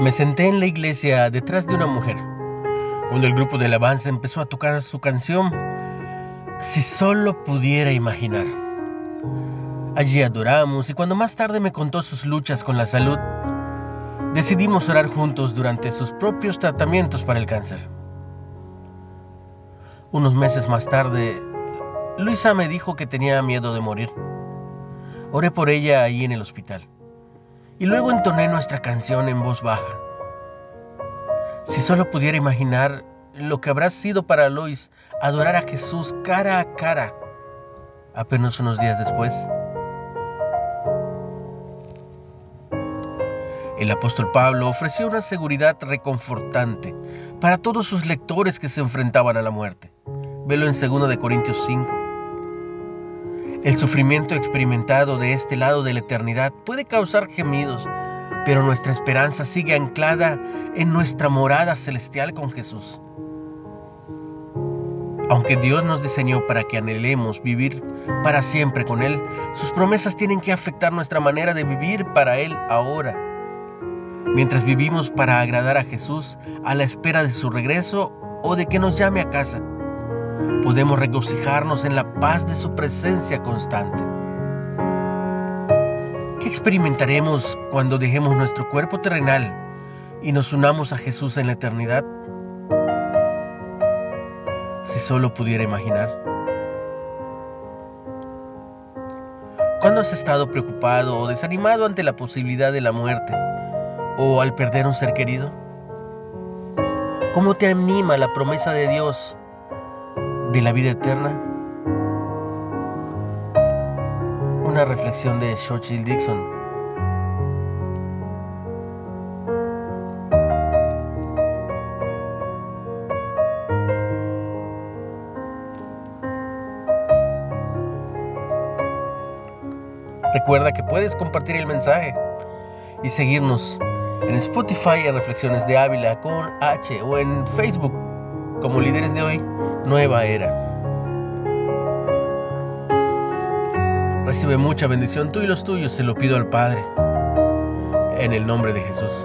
Me senté en la iglesia detrás de una mujer, cuando el grupo de alabanza empezó a tocar su canción, Si solo pudiera imaginar. Allí adoramos y cuando más tarde me contó sus luchas con la salud, decidimos orar juntos durante sus propios tratamientos para el cáncer. Unos meses más tarde, Luisa me dijo que tenía miedo de morir. Oré por ella ahí en el hospital y luego entoné nuestra canción en voz baja. Si solo pudiera imaginar lo que habrá sido para Lois adorar a Jesús cara a cara apenas unos días después. El apóstol Pablo ofreció una seguridad reconfortante para todos sus lectores que se enfrentaban a la muerte. Velo en 2 Corintios 5. El sufrimiento experimentado de este lado de la eternidad puede causar gemidos, pero nuestra esperanza sigue anclada en nuestra morada celestial con Jesús. Aunque Dios nos diseñó para que anhelemos vivir para siempre con Él, sus promesas tienen que afectar nuestra manera de vivir para Él ahora. Mientras vivimos para agradar a Jesús a la espera de su regreso o de que nos llame a casa podemos regocijarnos en la paz de su presencia constante. ¿Qué experimentaremos cuando dejemos nuestro cuerpo terrenal y nos unamos a Jesús en la eternidad? Si solo pudiera imaginar. ¿Cuándo has estado preocupado o desanimado ante la posibilidad de la muerte o al perder un ser querido? ¿Cómo te anima la promesa de Dios de la vida eterna. Una reflexión de Churchill Dixon. Recuerda que puedes compartir el mensaje y seguirnos en Spotify en Reflexiones de Ávila con H o en Facebook como líderes de hoy, nueva era. Recibe mucha bendición tú y los tuyos, se lo pido al Padre, en el nombre de Jesús.